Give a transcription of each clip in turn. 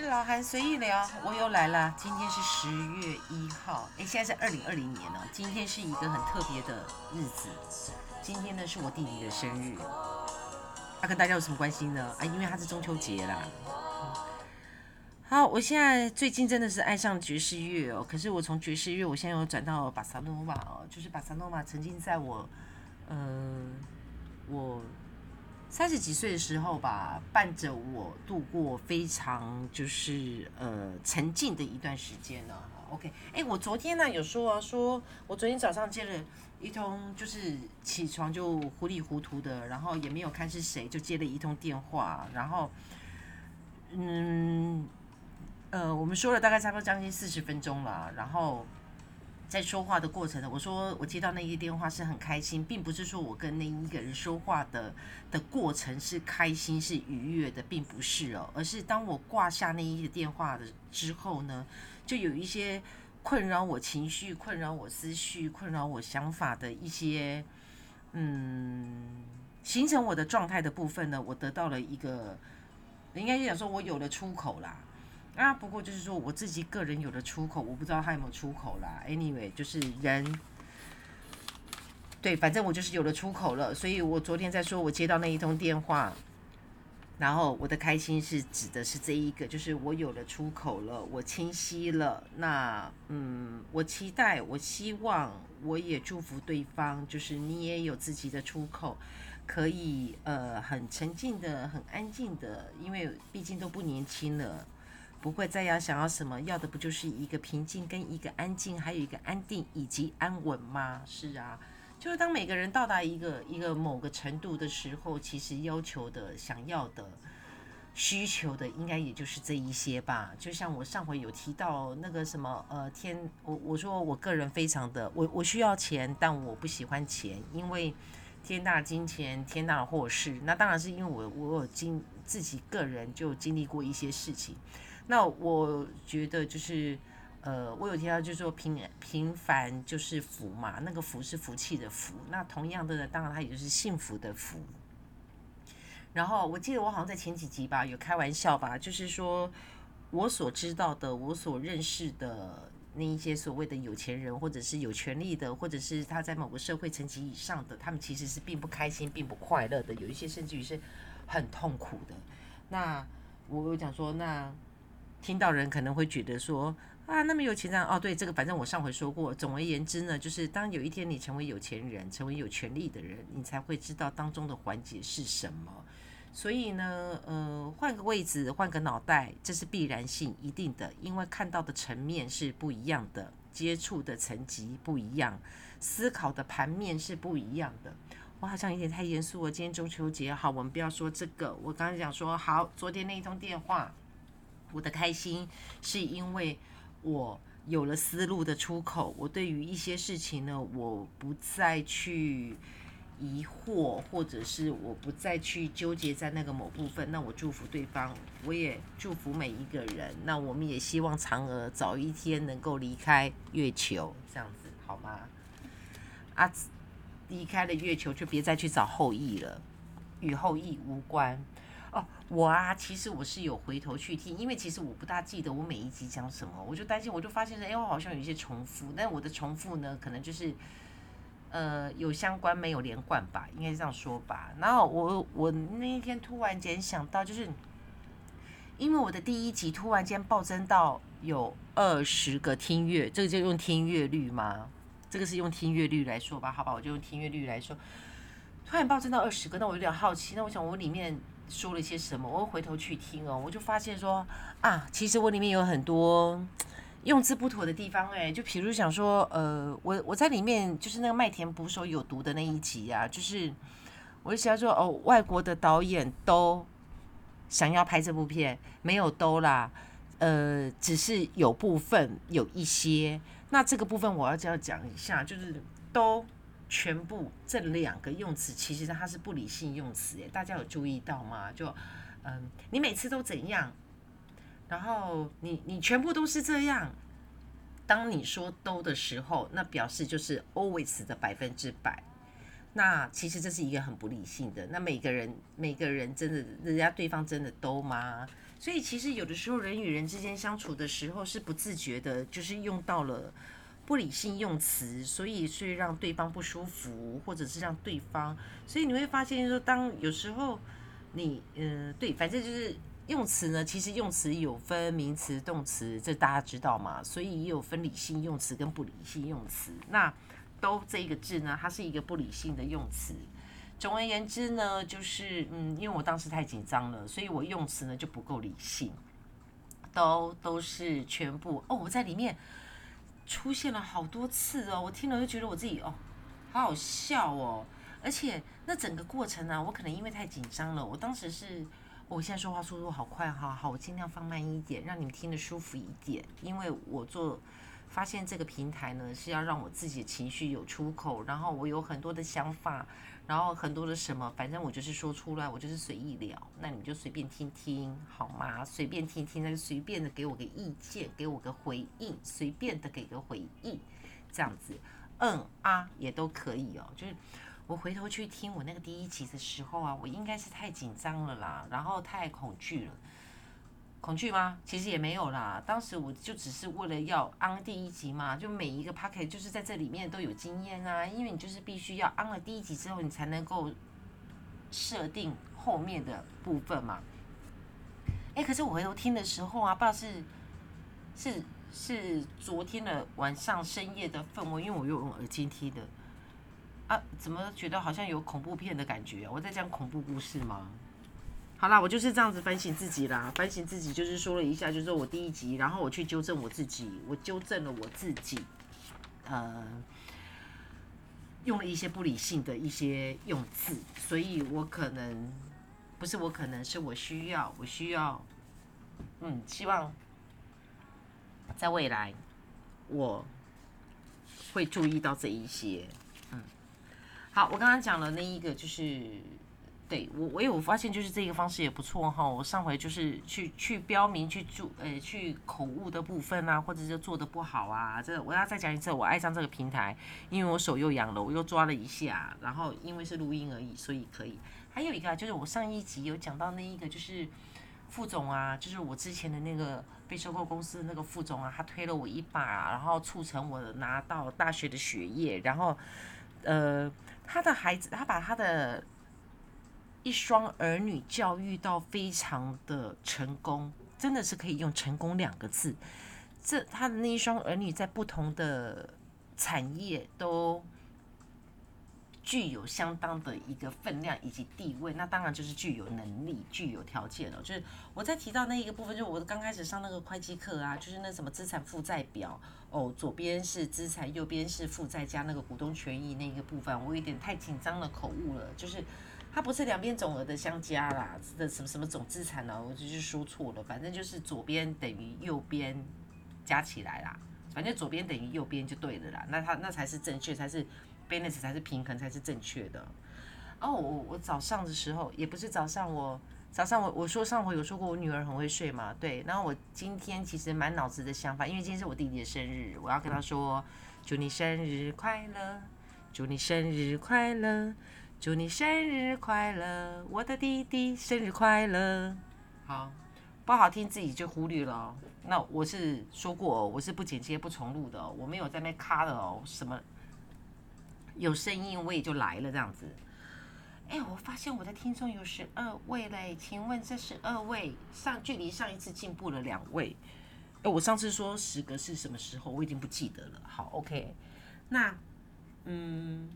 老韩随意聊，我又来了。今天是十月一号，哎，现在是二零二零年了。今天是一个很特别的日子，今天呢是我弟弟的生日。他跟大家有什么关系呢？啊，因为他是中秋节啦。好，我现在最近真的是爱上爵士乐哦。可是我从爵士乐，我现在又转到巴萨诺瓦哦，就是巴萨诺瓦曾经在我，嗯，我。三十几岁的时候吧，伴着我度过非常就是呃沉静的一段时间呢。OK，哎，我昨天呢有说啊，说我昨天早上接了一通，就是起床就糊里糊涂的，然后也没有看是谁，就接了一通电话，然后嗯呃，我们说了大概差不多将近四十分钟了，然后。在说话的过程呢，我说我接到那一个电话是很开心，并不是说我跟那一个人说话的的过程是开心是愉悦的，并不是哦，而是当我挂下那一个电话的之后呢，就有一些困扰我情绪、困扰我思绪、困扰我想法的一些，嗯，形成我的状态的部分呢，我得到了一个，应该讲说我有了出口啦。啊，不过就是说我自己个人有的出口，我不知道他有没有出口啦。Anyway，就是人，对，反正我就是有了出口了。所以我昨天在说，我接到那一通电话，然后我的开心是指的是这一个，就是我有了出口了，我清晰了。那嗯，我期待，我希望，我也祝福对方，就是你也有自己的出口，可以呃很沉静的、很安静的，因为毕竟都不年轻了。不会再要想要什么，要的不就是一个平静跟一个安静，还有一个安定以及安稳吗？是啊，就是当每个人到达一个一个某个程度的时候，其实要求的、想要的、需求的，应该也就是这一些吧。就像我上回有提到那个什么，呃，天，我我说我个人非常的，我我需要钱，但我不喜欢钱，因为天大金钱，天大祸事。那当然是因为我我有经自己个人就经历过一些事情。那我觉得就是，呃，我有提到就是说平平凡就是福嘛，那个福是福气的福。那同样的，当然它也就是幸福的福。然后我记得我好像在前几集吧有开玩笑吧，就是说我所知道的，我所认识的那一些所谓的有钱人，或者是有权利的，或者是他在某个社会层级以上的，他们其实是并不开心、并不快乐的，有一些甚至于是很痛苦的。那我有讲说那。听到人可能会觉得说啊，那么有钱人哦，对这个，反正我上回说过。总而言之呢，就是当有一天你成为有钱人，成为有权利的人，你才会知道当中的环节是什么。所以呢，呃，换个位置，换个脑袋，这是必然性，一定的，因为看到的层面是不一样的，接触的层级不一样，思考的盘面是不一样的。我好像有点太严肃了。今天中秋节，好，我们不要说这个。我刚才讲说，好，昨天那一通电话。我的开心是因为我有了思路的出口，我对于一些事情呢，我不再去疑惑，或者是我不再去纠结在那个某部分。那我祝福对方，我也祝福每一个人。那我们也希望嫦娥早一天能够离开月球，这样子好吗？啊，离开了月球就别再去找后羿了，与后羿无关。哦，我啊，其实我是有回头去听，因为其实我不大记得我每一集讲什么，我就担心，我就发现说，哎，我好像有一些重复，但我的重复呢，可能就是，呃，有相关没有连贯吧，应该是这样说吧。然后我我那一天突然间想到，就是因为我的第一集突然间暴增到有二十个听阅，这个就用听阅率吗？这个是用听阅率来说吧？好吧，我就用听阅率来说，突然暴增到二十个，那我有点好奇，那我想我里面。说了些什么？我回头去听哦，我就发现说啊，其实我里面有很多 用字不妥的地方哎，就比如想说，呃，我我在里面就是那个麦田捕手有毒的那一集啊，就是我就想说哦，外国的导演都想要拍这部片，没有都啦，呃，只是有部分有一些，那这个部分我要这样讲一下，就是都。全部这两个用词，其实它是不理性用词，诶，大家有注意到吗？就，嗯，你每次都怎样？然后你你全部都是这样。当你说都的时候，那表示就是 always 的百分之百。那其实这是一个很不理性的。那每个人每个人真的，人家对方真的都吗？所以其实有的时候人与人之间相处的时候是不自觉的，就是用到了不理性用词，所以所以让对方不舒服，或者是让对方，所以你会发现说，当有时候你嗯对，反正就是用词呢，其实用词有分名词、动词，这大家知道嘛？所以也有分理性用词跟不理性用词。那都这一个字呢，它是一个不理性的用词。总而言之呢，就是嗯，因为我当时太紧张了，所以我用词呢就不够理性，都都是全部哦，我在里面出现了好多次哦，我听了就觉得我自己哦，好好笑哦，而且那整个过程呢，我可能因为太紧张了，我当时是，我现在说话速度好快哈，好，我尽量放慢一点，让你们听得舒服一点，因为我做。发现这个平台呢是要让我自己的情绪有出口，然后我有很多的想法，然后很多的什么，反正我就是说出来，我就是随意聊，那你们就随便听听好吗？随便听听，那就随便的给我个意见，给我个回应，随便的给个回应，这样子，嗯啊也都可以哦。就是我回头去听我那个第一集的时候啊，我应该是太紧张了啦，然后太恐惧了。恐惧吗？其实也没有啦。当时我就只是为了要安第一集嘛，就每一个 p o c k e t 就是在这里面都有经验啊。因为你就是必须要安了第一集之后，你才能够设定后面的部分嘛。哎，可是我回头听的时候啊，不知道是是是昨天的晚上深夜的氛围，因为我又用耳机听的啊，怎么觉得好像有恐怖片的感觉？我在讲恐怖故事吗？好啦，我就是这样子反省自己啦。反省自己就是说了一下，就是我第一集，然后我去纠正我自己，我纠正了我自己，呃，用了一些不理性的一些用字，所以我可能不是我可能是我需要，我需要，嗯，希望在未来我会注意到这一些，嗯，好，我刚刚讲了那一个就是。对我，我有发现，就是这个方式也不错哈。我上回就是去去标明去注，呃，去口误的部分啊，或者是做的不好啊。这我要再讲一次，我爱上这个平台，因为我手又痒了，我又抓了一下，然后因为是录音而已，所以可以。还有一个就是我上一集有讲到那一个，就是副总啊，就是我之前的那个被收购公司的那个副总啊，他推了我一把，然后促成我拿到大学的学业，然后呃，他的孩子，他把他的。一双儿女教育到非常的成功，真的是可以用“成功”两个字。这他的那一双儿女在不同的产业都具有相当的一个分量以及地位，那当然就是具有能力、具有条件了。就是我在提到那一个部分，就我刚开始上那个会计课啊，就是那什么资产负债表哦，左边是资产，右边是负债加那个股东权益那个部分，我有点太紧张了，口误了，就是。它不是两边总额的相加啦，的什么什么总资产呢？我就是说错了，反正就是左边等于右边加起来啦，反正左边等于右边就对了啦。那它那才是正确，才是 balance 才是平衡才是正确的。哦，我我早上的时候也不是早上，我早上我我说上回有说过我女儿很会睡嘛，对。然后我今天其实满脑子的想法，因为今天是我弟弟的生日，我要跟他说祝你生日快乐，祝你生日快乐。祝你生日快乐，我的弟弟生日快乐。好，不好听自己就忽略了。那我是说过，我是不剪接不重录的，我没有在那卡的哦。什么有声音我也就来了这样子。哎，我发现我的听众有十二位嘞，请问这十二位上距离上一次进步了两位。哎，我上次说十个是什么时候？我已经不记得了。好，OK，那嗯。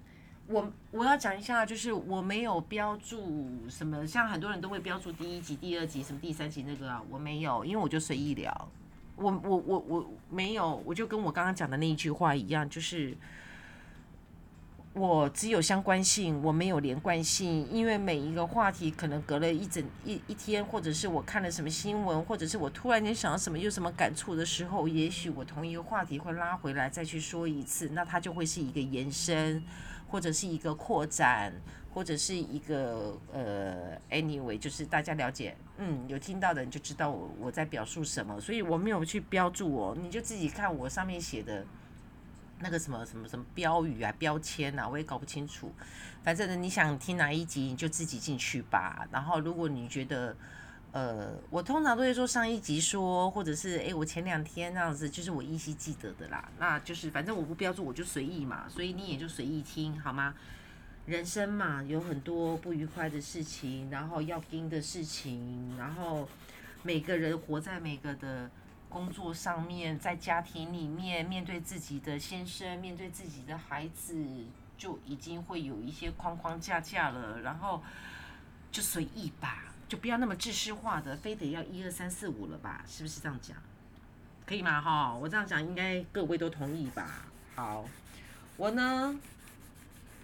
我我要讲一下，就是我没有标注什么，像很多人都会标注第一集、第二集、什么第三集那个啊，我没有，因为我就随意聊。我我我我没有，我就跟我刚刚讲的那一句话一样，就是我只有相关性，我没有连贯性，因为每一个话题可能隔了一整一一天，或者是我看了什么新闻，或者是我突然间想到什么有什么感触的时候，也许我同一个话题会拉回来再去说一次，那它就会是一个延伸。或者是一个扩展，或者是一个呃，anyway，就是大家了解，嗯，有听到的人就知道我我在表述什么，所以我没有去标注哦，你就自己看我上面写的那个什么什么什么标语啊、标签啊，我也搞不清楚。反正，你想听哪一集，你就自己进去吧。然后，如果你觉得，呃，我通常都会说上一集说，或者是诶，我前两天那样子，就是我依稀记得的啦。那就是反正我不标注，我就随意嘛，所以你也就随意听好吗？人生嘛，有很多不愉快的事情，然后要盯的事情，然后每个人活在每个的。工作上面，在家庭里面，面对自己的先生，面对自己的孩子，就已经会有一些框框架架了。然后就随意吧，就不要那么知识化的，非得要一二三四五了吧？是不是这样讲？可以吗？哈，我这样讲应该各位都同意吧？好，我呢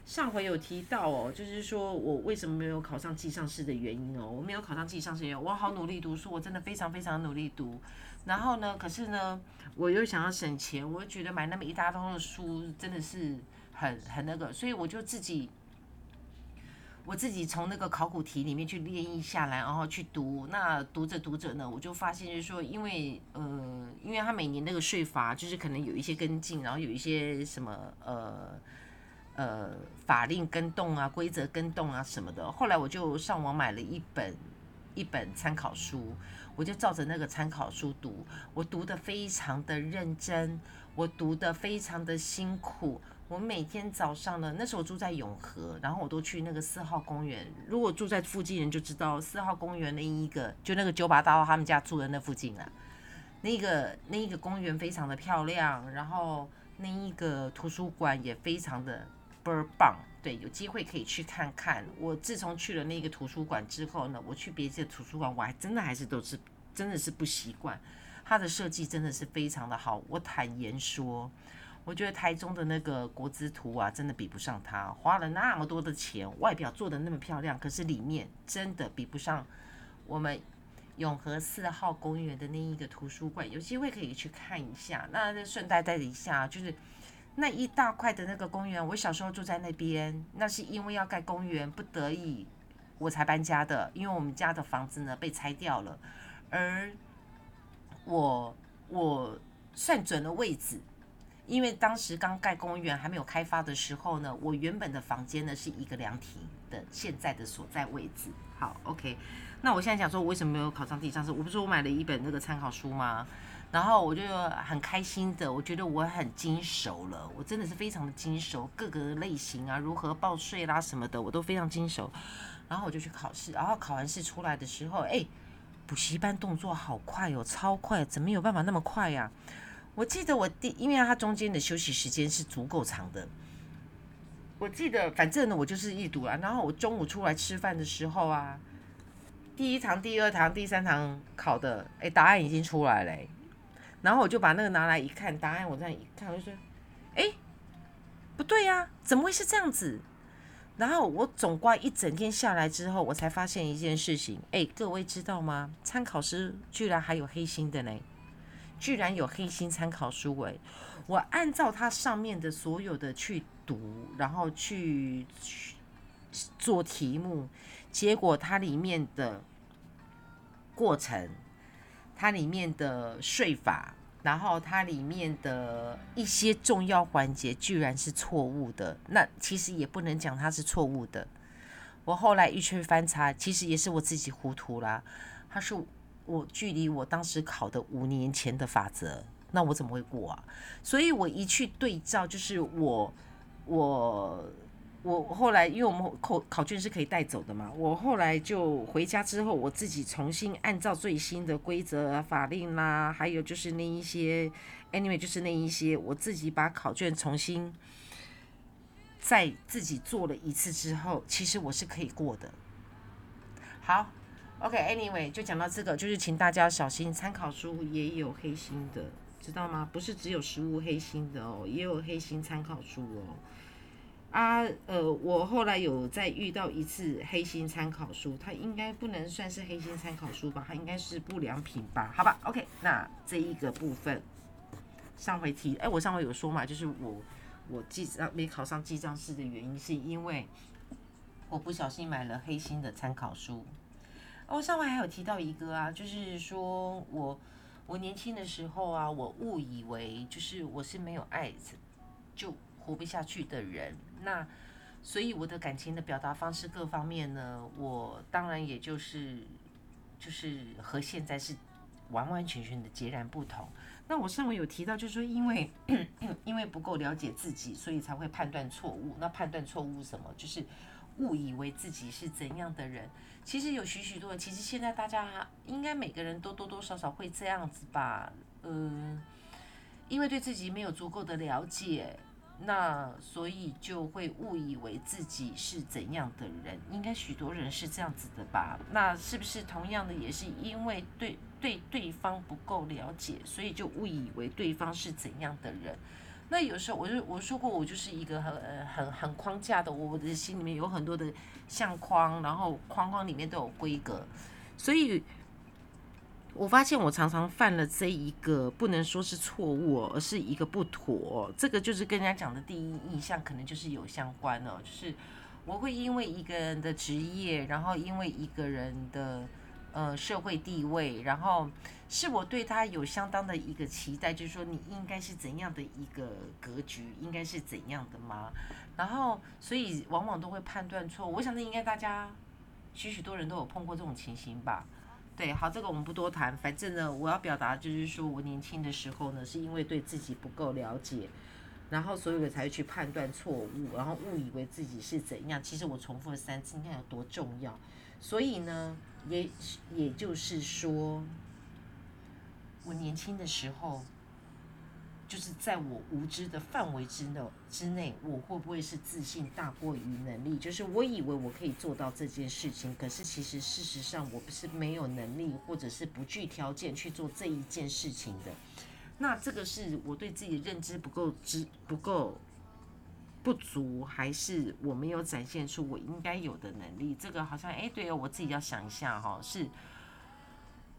上回有提到哦，就是说我为什么没有考上技上市的原因哦，我没有考上技上士原因，我好努力读书，我真的非常非常努力读。然后呢？可是呢，我又想要省钱，我又觉得买那么一大通的书真的是很很那个，所以我就自己，我自己从那个考古题里面去练译下来，然后去读。那读着读着呢，我就发现就是说，因为呃，因为他每年那个税法就是可能有一些跟进，然后有一些什么呃呃法令跟动啊、规则跟动啊什么的。后来我就上网买了一本一本参考书。我就照着那个参考书读，我读的非常的认真，我读的非常的辛苦。我每天早上呢，那时候住在永和，然后我都去那个四号公园。如果住在附近人就知道，四号公园那一个，就那个九把刀他们家住的那附近啊，那个那一个公园非常的漂亮，然后那一个图书馆也非常的倍儿棒。对，有机会可以去看看。我自从去了那个图书馆之后呢，我去别的图书馆，我还真的还是都是真的是不习惯。它的设计真的是非常的好。我坦言说，我觉得台中的那个国资图啊，真的比不上它。花了那么多的钱，外表做的那么漂亮，可是里面真的比不上我们永和四号公园的那一个图书馆。有机会可以去看一下。那顺带带一下，就是。那一大块的那个公园，我小时候住在那边，那是因为要盖公园，不得已我才搬家的。因为我们家的房子呢被拆掉了，而我我算准了位置，因为当时刚盖公园还没有开发的时候呢，我原本的房间呢是一个凉亭的现在的所在位置。好，OK，那我现在讲说我为什么没有考上地上士？我不是我买了一本那个参考书吗？然后我就很开心的，我觉得我很精熟了，我真的是非常的精熟，各个类型啊，如何报税啦什么的，我都非常精熟。然后我就去考试，然后考完试出来的时候，哎，补习班动作好快哦，超快，怎么有办法那么快呀？我记得我第，因为它中间的休息时间是足够长的。我记得，反正呢，我就是一读啊，然后我中午出来吃饭的时候啊，第一堂、第二堂、第三堂考的，哎，答案已经出来嘞。然后我就把那个拿来一看，答案我这样一看，我就说：“哎，不对呀，怎么会是这样子？”然后我总挂一整天下来之后，我才发现一件事情：哎，各位知道吗？参考师居然还有黑心的呢！居然有黑心参考书哎！我按照它上面的所有的去读，然后去做题目，结果它里面的过程。它里面的税法，然后它里面的一些重要环节居然是错误的，那其实也不能讲它是错误的。我后来一去翻查，其实也是我自己糊涂啦。它是我距离我当时考的五年前的法则，那我怎么会过啊？所以我一去对照，就是我我。我后来，因为我们考考卷是可以带走的嘛，我后来就回家之后，我自己重新按照最新的规则啊、法令啦，还有就是那一些，anyway，就是那一些，我自己把考卷重新再自己做了一次之后，其实我是可以过的。好，OK，anyway，就讲到这个，就是请大家小心，参考书也有黑心的，知道吗？不是只有实物黑心的哦，也有黑心参考书哦。啊，呃，我后来有再遇到一次黑心参考书，它应该不能算是黑心参考书吧，它应该是不良品吧？好吧，OK，那这一个部分，上回提，哎，我上回有说嘛，就是我我记账没考上记账师的原因，是因为我不小心买了黑心的参考书。哦，上回还有提到一个啊，就是说我我年轻的时候啊，我误以为就是我是没有爱就活不下去的人。那所以我的感情的表达方式各方面呢，我当然也就是就是和现在是完完全全的截然不同。那我上回有提到，就是说因为 因为不够了解自己，所以才会判断错误。那判断错误什么？就是误以为自己是怎样的人。其实有许许多，其实现在大家应该每个人都多多少少会这样子吧。嗯，因为对自己没有足够的了解。那所以就会误以为自己是怎样的人，应该许多人是这样子的吧？那是不是同样的也是因为对对对方不够了解，所以就误以为对方是怎样的人？那有时候我就我说过，我就是一个很很很框架的，我的心里面有很多的相框，然后框框里面都有规格，所以。我发现我常常犯了这一个不能说是错误，而是一个不妥。这个就是跟人家讲的第一印象，可能就是有相关哦。就是我会因为一个人的职业，然后因为一个人的呃社会地位，然后是我对他有相当的一个期待，就是说你应该是怎样的一个格局，应该是怎样的吗？然后所以往往都会判断错误。我想这应该大家许许多人都有碰过这种情形吧。对，好，这个我们不多谈。反正呢，我要表达就是说，我年轻的时候呢，是因为对自己不够了解，然后所有的才去判断错误，然后误以为自己是怎样。其实我重复了三次，你看有多重要。所以呢，也也就是说，我年轻的时候。就是在我无知的范围之内之内，我会不会是自信大过于能力？就是我以为我可以做到这件事情，可是其实事实上我不是没有能力，或者是不具条件去做这一件事情的。那这个是我对自己的认知不够知不够不足，还是我没有展现出我应该有的能力？这个好像哎，对哦，我自己要想一下哈，是。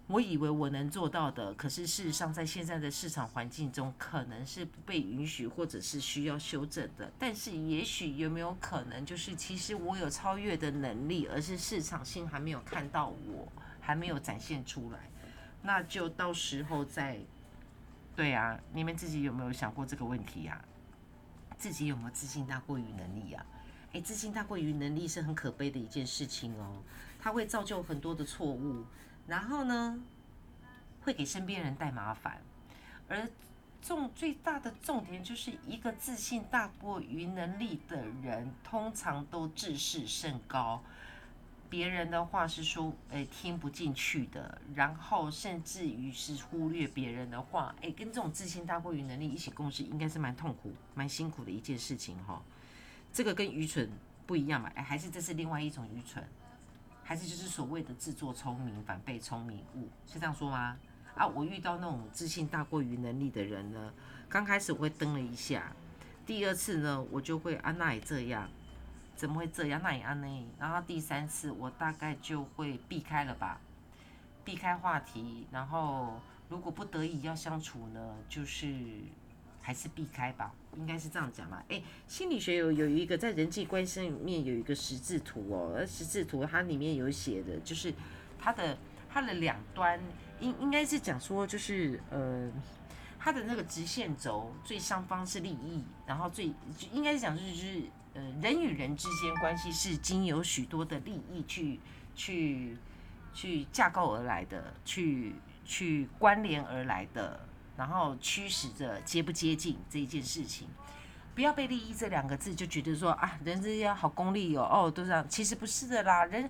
我以为我能做到的，可是事实上，在现在的市场环境中，可能是不被允许，或者是需要修正的。但是，也许有没有可能，就是其实我有超越的能力，而是市场性还没有看到我，还没有展现出来。那就到时候再，对啊，你们自己有没有想过这个问题呀？自己有没有自信大过于能力啊？诶，自信大过于能力是很可悲的一件事情哦，它会造就很多的错误。然后呢，会给身边人带麻烦，而重最大的重点就是一个自信大过于能力的人，通常都自视甚高，别人的话是说，诶听不进去的，然后甚至于是忽略别人的话，诶，跟这种自信大过于能力一起共事，应该是蛮痛苦、蛮辛苦的一件事情哈。这个跟愚蠢不一样嘛？诶，还是这是另外一种愚蠢？还是就是所谓的自作聪明反被聪明误，是这样说吗？啊，我遇到那种自信大过于能力的人呢，刚开始我会蹬了一下，第二次呢，我就会啊那也这样，怎么会这样？那也安呢？然后第三次我大概就会避开了吧，避开话题，然后如果不得已要相处呢，就是。还是避开吧，应该是这样讲吧。哎，心理学有有一个在人际关系里面有一个十字图哦，而十字图它里面有写的，就是它的它的两端应应该是讲说，就是呃，它的那个直线轴最上方是利益，然后最应该是讲就是呃，人与人之间关系是经有许多的利益去去去架构而来的，去去关联而来的。然后驱使着接不接近这一件事情，不要被利益这两个字就觉得说啊，人之间好功利哦，哦，都这样，其实不是的啦，人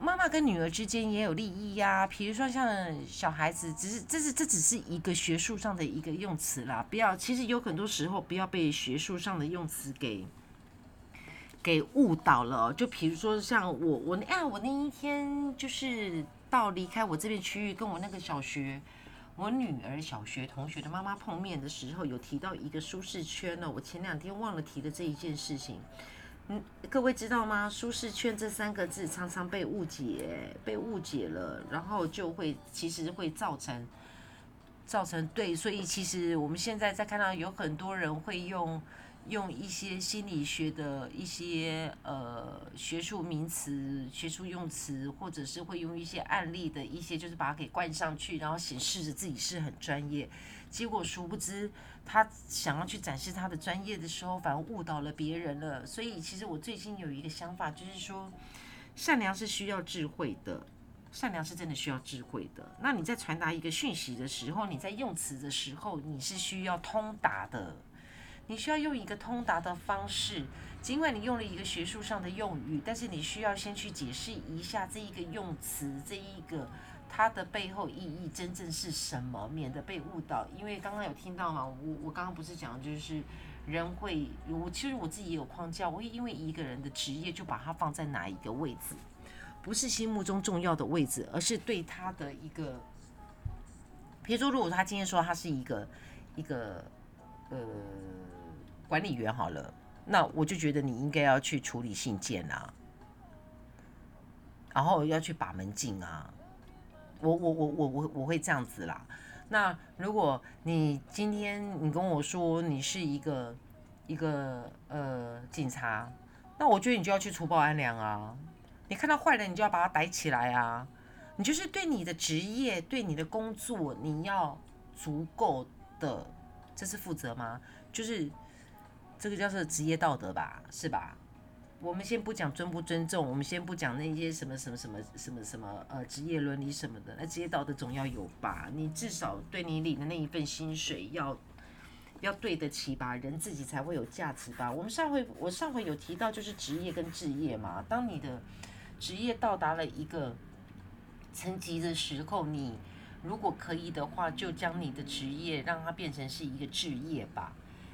妈妈跟女儿之间也有利益呀。比如说像小孩子，只是这是这只是一个学术上的一个用词啦，不要，其实有很多时候不要被学术上的用词给给误导了。就比如说像我我啊，我那一天就是到离开我这边区域，跟我那个小学。我女儿小学同学的妈妈碰面的时候，有提到一个舒适圈呢。我前两天忘了提的这一件事情，嗯，各位知道吗？舒适圈这三个字常常被误解，被误解了，然后就会其实会造成造成对，所以其实我们现在在看到有很多人会用用一些心理学的一些呃学术名词、学术用词，或者是会用一些案例的一些，就是把它给灌上去，然后显示着自己是很专业。结果殊不知，他想要去展示他的专业的时候，反而误导了别人了。所以，其实我最近有一个想法，就是说，善良是需要智慧的，善良是真的需要智慧的。那你在传达一个讯息的时候，你在用词的时候，你是需要通达的。你需要用一个通达的方式，尽管你用了一个学术上的用语，但是你需要先去解释一下这一个用词，这一个它的背后意义真正是什么，免得被误导。因为刚刚有听到嘛，我我刚刚不是讲，就是人会，我其实我自己也有框架，我会因为一个人的职业就把它放在哪一个位置，不是心目中重要的位置，而是对他的一个，比如说，如果他今天说他是一个一个呃。管理员好了，那我就觉得你应该要去处理信件啊，然后要去把门禁啊，我我我我我我会这样子啦。那如果你今天你跟我说你是一个一个呃警察，那我觉得你就要去除暴安良啊。你看到坏人，你就要把他逮起来啊。你就是对你的职业、对你的工作，你要足够的，这是负责吗？就是。这个叫做职业道德吧，是吧？我们先不讲尊不尊重，我们先不讲那些什么什么什么什么什么呃职业伦理什么的，那职业道德总要有吧？你至少对你领的那一份薪水要要对得起吧？人自己才会有价值吧？我们上回我上回有提到就是职业跟置业嘛，当你的职业到达了一个层级的时候，你如果可以的话，就将你的职业让它变成是一个置业吧。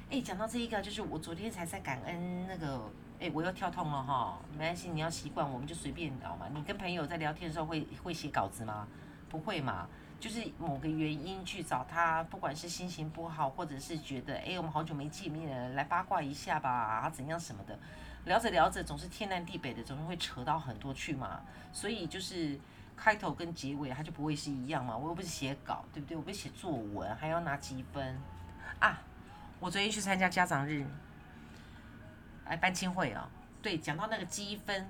哎，讲到这一个，就是我昨天才在感恩那个，哎，我又跳痛了哈，没关系，你要习惯，我们就随便聊嘛。你跟朋友在聊天的时候会会写稿子吗？不会嘛，就是某个原因去找他，不管是心情不好，或者是觉得，哎，我们好久没见面了，来八卦一下吧，啊，怎样什么的，聊着聊着总是天南地北的，总是会扯到很多去嘛。所以就是开头跟结尾，它就不会是一样嘛。我又不是写稿，对不对？我不写作文，还要拿积分啊。我昨天去参加家长日，哎，班青会哦，对，讲到那个积分，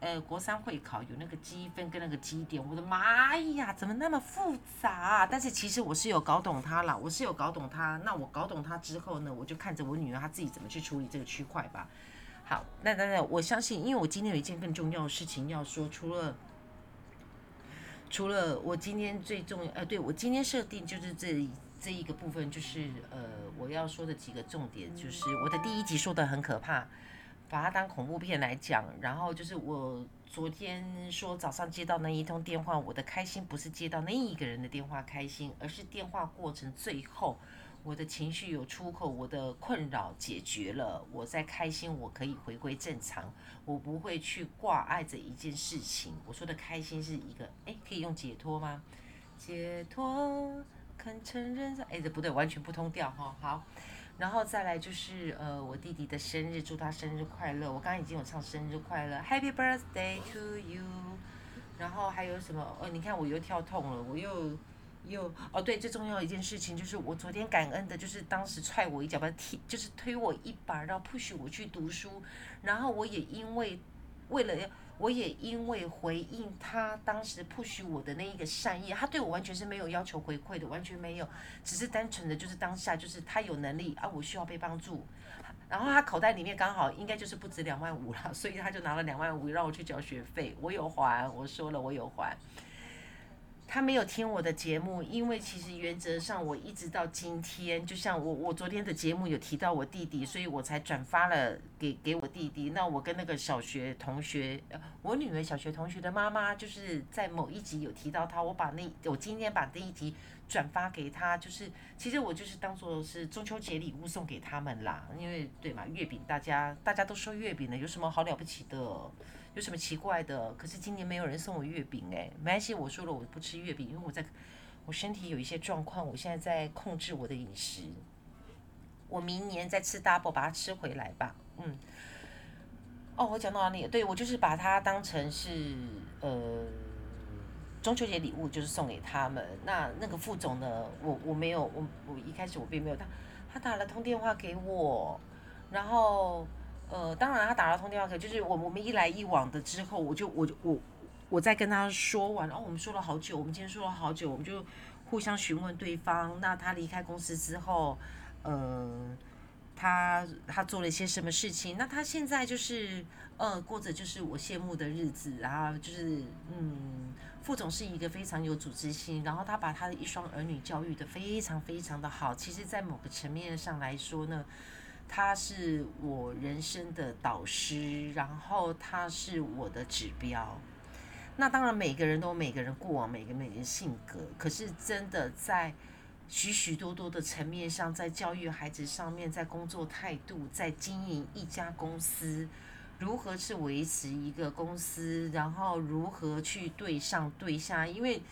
呃，国三会考有那个积分跟那个基点，我的妈呀，怎么那么复杂？但是其实我是有搞懂它了，我是有搞懂它。那我搞懂它之后呢，我就看着我女儿她自己怎么去处理这个区块吧。好，那那那，我相信，因为我今天有一件更重要的事情要说，除了除了我今天最重要，呃，对我今天设定就是这。这一个部分就是呃，我要说的几个重点，就是我的第一集说的很可怕，把它当恐怖片来讲。然后就是我昨天说早上接到那一通电话，我的开心不是接到那一个人的电话开心，而是电话过程最后我的情绪有出口，我的困扰解决了，我在开心，我可以回归正常，我不会去挂碍着一件事情。我说的开心是一个，哎，可以用解脱吗？解脱。肯承认，哎，这不对，完全不通调哈。好，然后再来就是呃，我弟弟的生日，祝他生日快乐。我刚刚已经有唱生日快乐，Happy Birthday to you。然后还有什么？哦，你看我又跳痛了，我又又哦，对，最重要一件事情就是我昨天感恩的，就是当时踹我一脚，把踢，就是推我一把，然后 push 我去读书。然后我也因为为了要。我也因为回应他当时不许我的那一个善意，他对我完全是没有要求回馈的，完全没有，只是单纯的就是当下就是他有能力啊，我需要被帮助，然后他口袋里面刚好应该就是不止两万五了，所以他就拿了两万五让我去交学费，我有还，我说了我有还。他没有听我的节目，因为其实原则上我一直到今天，就像我我昨天的节目有提到我弟弟，所以我才转发了给给我弟弟。那我跟那个小学同学，我女儿小学同学的妈妈，就是在某一集有提到他，我把那我今天把那一集转发给他，就是其实我就是当做是中秋节礼物送给他们啦，因为对嘛，月饼大家大家都收月饼了，有什么好了不起的？有什么奇怪的？可是今年没有人送我月饼哎，没关系，我说了我不吃月饼，因为我在我身体有一些状况，我现在在控制我的饮食。我明年再吃 double 把它吃回来吧。嗯。哦，我讲到哪里？对，我就是把它当成是呃中秋节礼物，就是送给他们。那那个副总呢？我我没有，我我一开始我并没有他，他打了通电话给我。然后呃，当然他打了通电话，可就是我我们一来一往的之后，我就我就我我在跟他说完，然后我们说了好久，我们今天说了好久，我们就互相询问对方。那他离开公司之后，呃。他他做了一些什么事情？那他现在就是呃过着就是我羡慕的日子，然后就是嗯，副总是一个非常有组织心，然后他把他的一双儿女教育的非常非常的好。其实，在某个层面上来说呢，他是我人生的导师，然后他是我的指标。那当然，每个人都有每个人过往，每个每个人性格，可是真的在。许许多多的层面上，在教育孩子上面，在工作态度，在经营一家公司，如何去维持一个公司，然后如何去对上对下，因为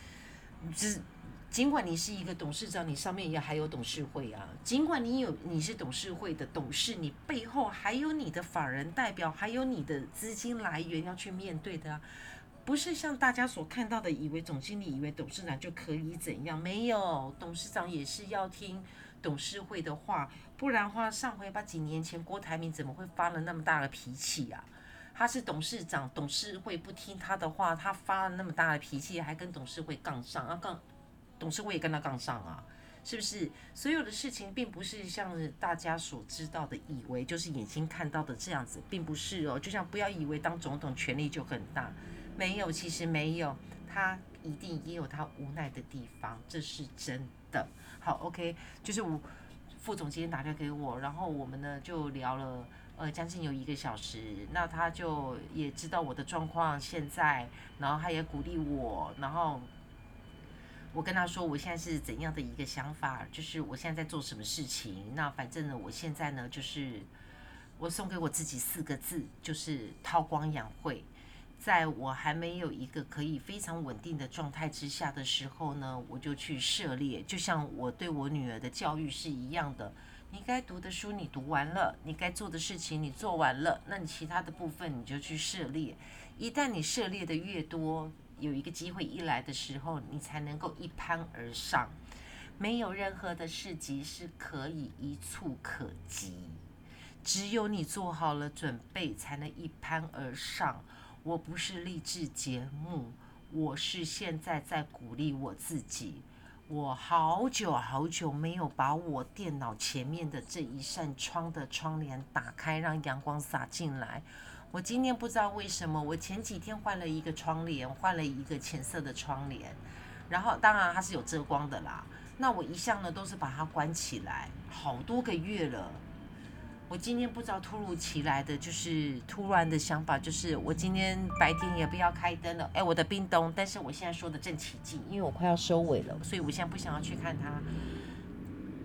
只尽管你是一个董事长，你上面也还有董事会啊，尽管你有你是董事会的董事，你背后还有你的法人代表，还有你的资金来源要去面对的。啊不是像大家所看到的，以为总经理、以为董事长就可以怎样？没有，董事长也是要听董事会的话，不然的话，上回把几年前郭台铭怎么会发了那么大的脾气啊？他是董事长，董事会不听他的话，他发了那么大的脾气，还跟董事会杠上啊？杠，董事会也跟他杠上啊？是不是？所有的事情并不是像大家所知道的，以为就是眼睛看到的这样子，并不是哦。就像不要以为当总统权力就很大。没有，其实没有，他一定也有他无奈的地方，这是真的。好，OK，就是我副总今天打电话给我，然后我们呢就聊了呃将近有一个小时，那他就也知道我的状况现在，然后他也鼓励我，然后我跟他说我现在是怎样的一个想法，就是我现在在做什么事情，那反正呢我现在呢就是我送给我自己四个字，就是韬光养晦。在我还没有一个可以非常稳定的状态之下的时候呢，我就去涉猎，就像我对我女儿的教育是一样的。你该读的书你读完了，你该做的事情你做完了，那你其他的部分你就去涉猎。一旦你涉猎的越多，有一个机会一来的时候，你才能够一攀而上。没有任何的事迹是可以一触可及，只有你做好了准备，才能一攀而上。我不是励志节目，我是现在在鼓励我自己。我好久好久没有把我电脑前面的这一扇窗的窗帘打开，让阳光洒进来。我今天不知道为什么，我前几天换了一个窗帘，换了一个浅色的窗帘，然后当然它是有遮光的啦。那我一向呢都是把它关起来，好多个月了。我今天不知道突如其来的，就是突然的想法，就是我今天白天也不要开灯了。哎，我的冰冻，但是我现在说的正起劲，因为我快要收尾了，所以我现在不想要去看它。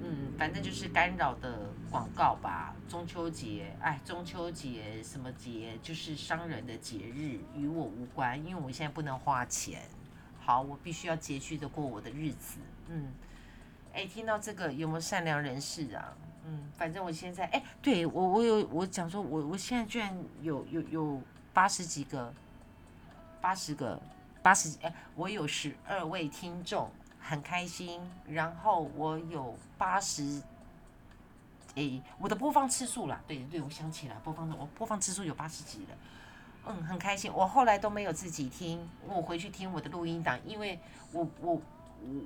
嗯，反正就是干扰的广告吧。中秋节，哎，中秋节什么节？就是商人的节日，与我无关，因为我现在不能花钱。好，我必须要拮据的过我的日子。嗯，哎，听到这个有没有善良人士啊？嗯，反正我现在，哎，对我，我有我讲说，我我现在居然有有有八十几个，八十个，八十，哎，我有十二位听众，很开心。然后我有八十，哎，我的播放次数啦，对对，我想起来，播放的我播放次数有八十几了，嗯，很开心。我后来都没有自己听，我回去听我的录音档，因为我我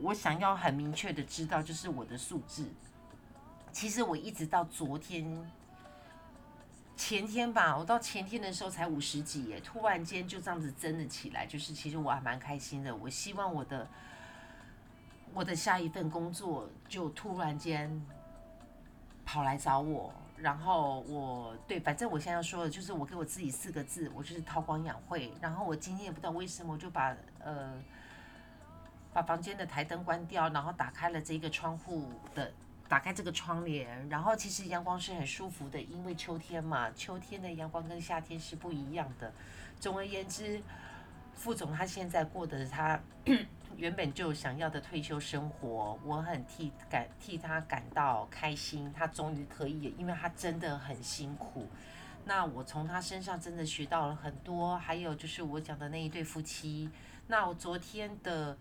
我想要很明确的知道，就是我的数字。其实我一直到昨天、前天吧，我到前天的时候才五十几耶，突然间就这样子增了起来。就是其实我还蛮开心的。我希望我的我的下一份工作就突然间跑来找我，然后我对，反正我现在要说的就是我给我自己四个字，我就是韬光养晦。然后我今天也不知道为什么，我就把呃把房间的台灯关掉，然后打开了这个窗户的。打开这个窗帘，然后其实阳光是很舒服的，因为秋天嘛，秋天的阳光跟夏天是不一样的。总而言之，副总他现在过的他原本就想要的退休生活，我很替感替他感到开心，他终于可以，因为他真的很辛苦。那我从他身上真的学到了很多，还有就是我讲的那一对夫妻。那我昨天的。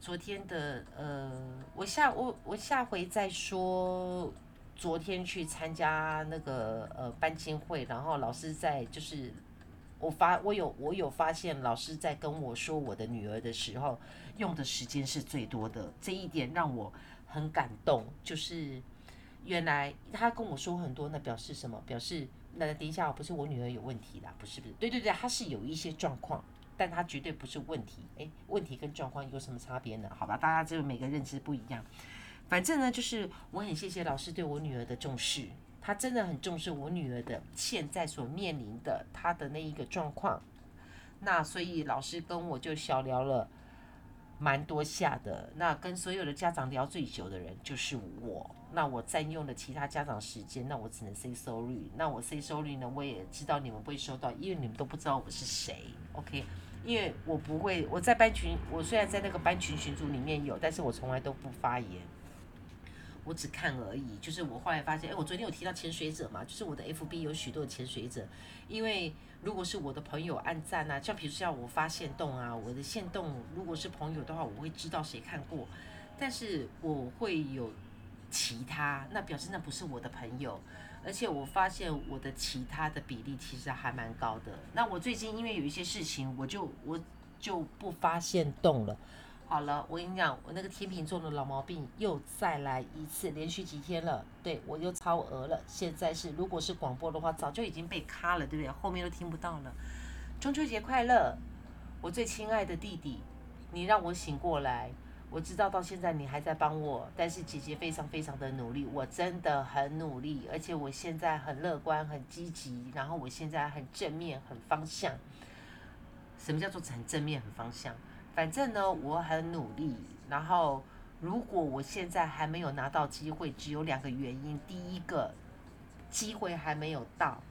昨天的呃，我下我我下回再说昨天去参加那个呃班亲会，然后老师在就是我发我有我有发现老师在跟我说我的女儿的时候，用的时间是最多的，这一点让我很感动。就是原来他跟我说很多，那表示什么？表示那等一下不是我女儿有问题啦，不是不是，对对对，她是有一些状况，但她绝对不是问题。诶，问题跟状况有什么差别呢？好吧，大家只有每个认知不一样。反正呢，就是我很谢谢老师对我女儿的重视，他真的很重视我女儿的现在所面临的她的那一个状况。那所以老师跟我就小聊了蛮多下的。那跟所有的家长聊最久的人就是我。那我占用了其他家长时间，那我只能 say sorry。那我 say sorry 呢，我也知道你们不会收到，因为你们都不知道我是谁。OK，因为我不会，我在班群，我虽然在那个班群群组里面有，但是我从来都不发言。我只看而已，就是我后来发现，哎，我昨天有提到潜水者嘛，就是我的 FB 有许多潜水者，因为如果是我的朋友按赞啊，像比如像我发现动啊，我的线动如果是朋友的话，我会知道谁看过，但是我会有其他，那表示那不是我的朋友，而且我发现我的其他的比例其实还蛮高的。那我最近因为有一些事情，我就我就不发现动了。好了，我跟你讲，我那个天秤座的老毛病又再来一次，连续几天了。对我又超额了。现在是，如果是广播的话，早就已经被卡了，对不对？后面都听不到了。中秋节快乐，我最亲爱的弟弟，你让我醒过来。我知道到现在你还在帮我，但是姐姐非常非常的努力，我真的很努力，而且我现在很乐观、很积极，然后我现在很正面、很方向。什么叫做很正面、很方向？反正呢，我很努力。然后，如果我现在还没有拿到机会，只有两个原因：第一个，机会还没有到；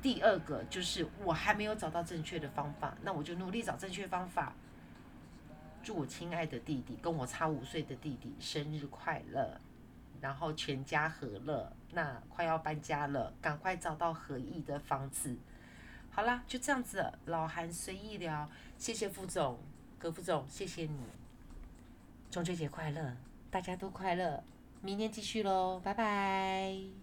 第二个就是我还没有找到正确的方法。那我就努力找正确方法。祝我亲爱的弟弟，跟我差五岁的弟弟生日快乐，然后全家和乐。那快要搬家了，赶快找到合意的房子。好啦，就这样子，老韩随意聊，谢谢副总。何副总，谢谢你，中秋节快乐，大家都快乐，明天继续喽，拜拜。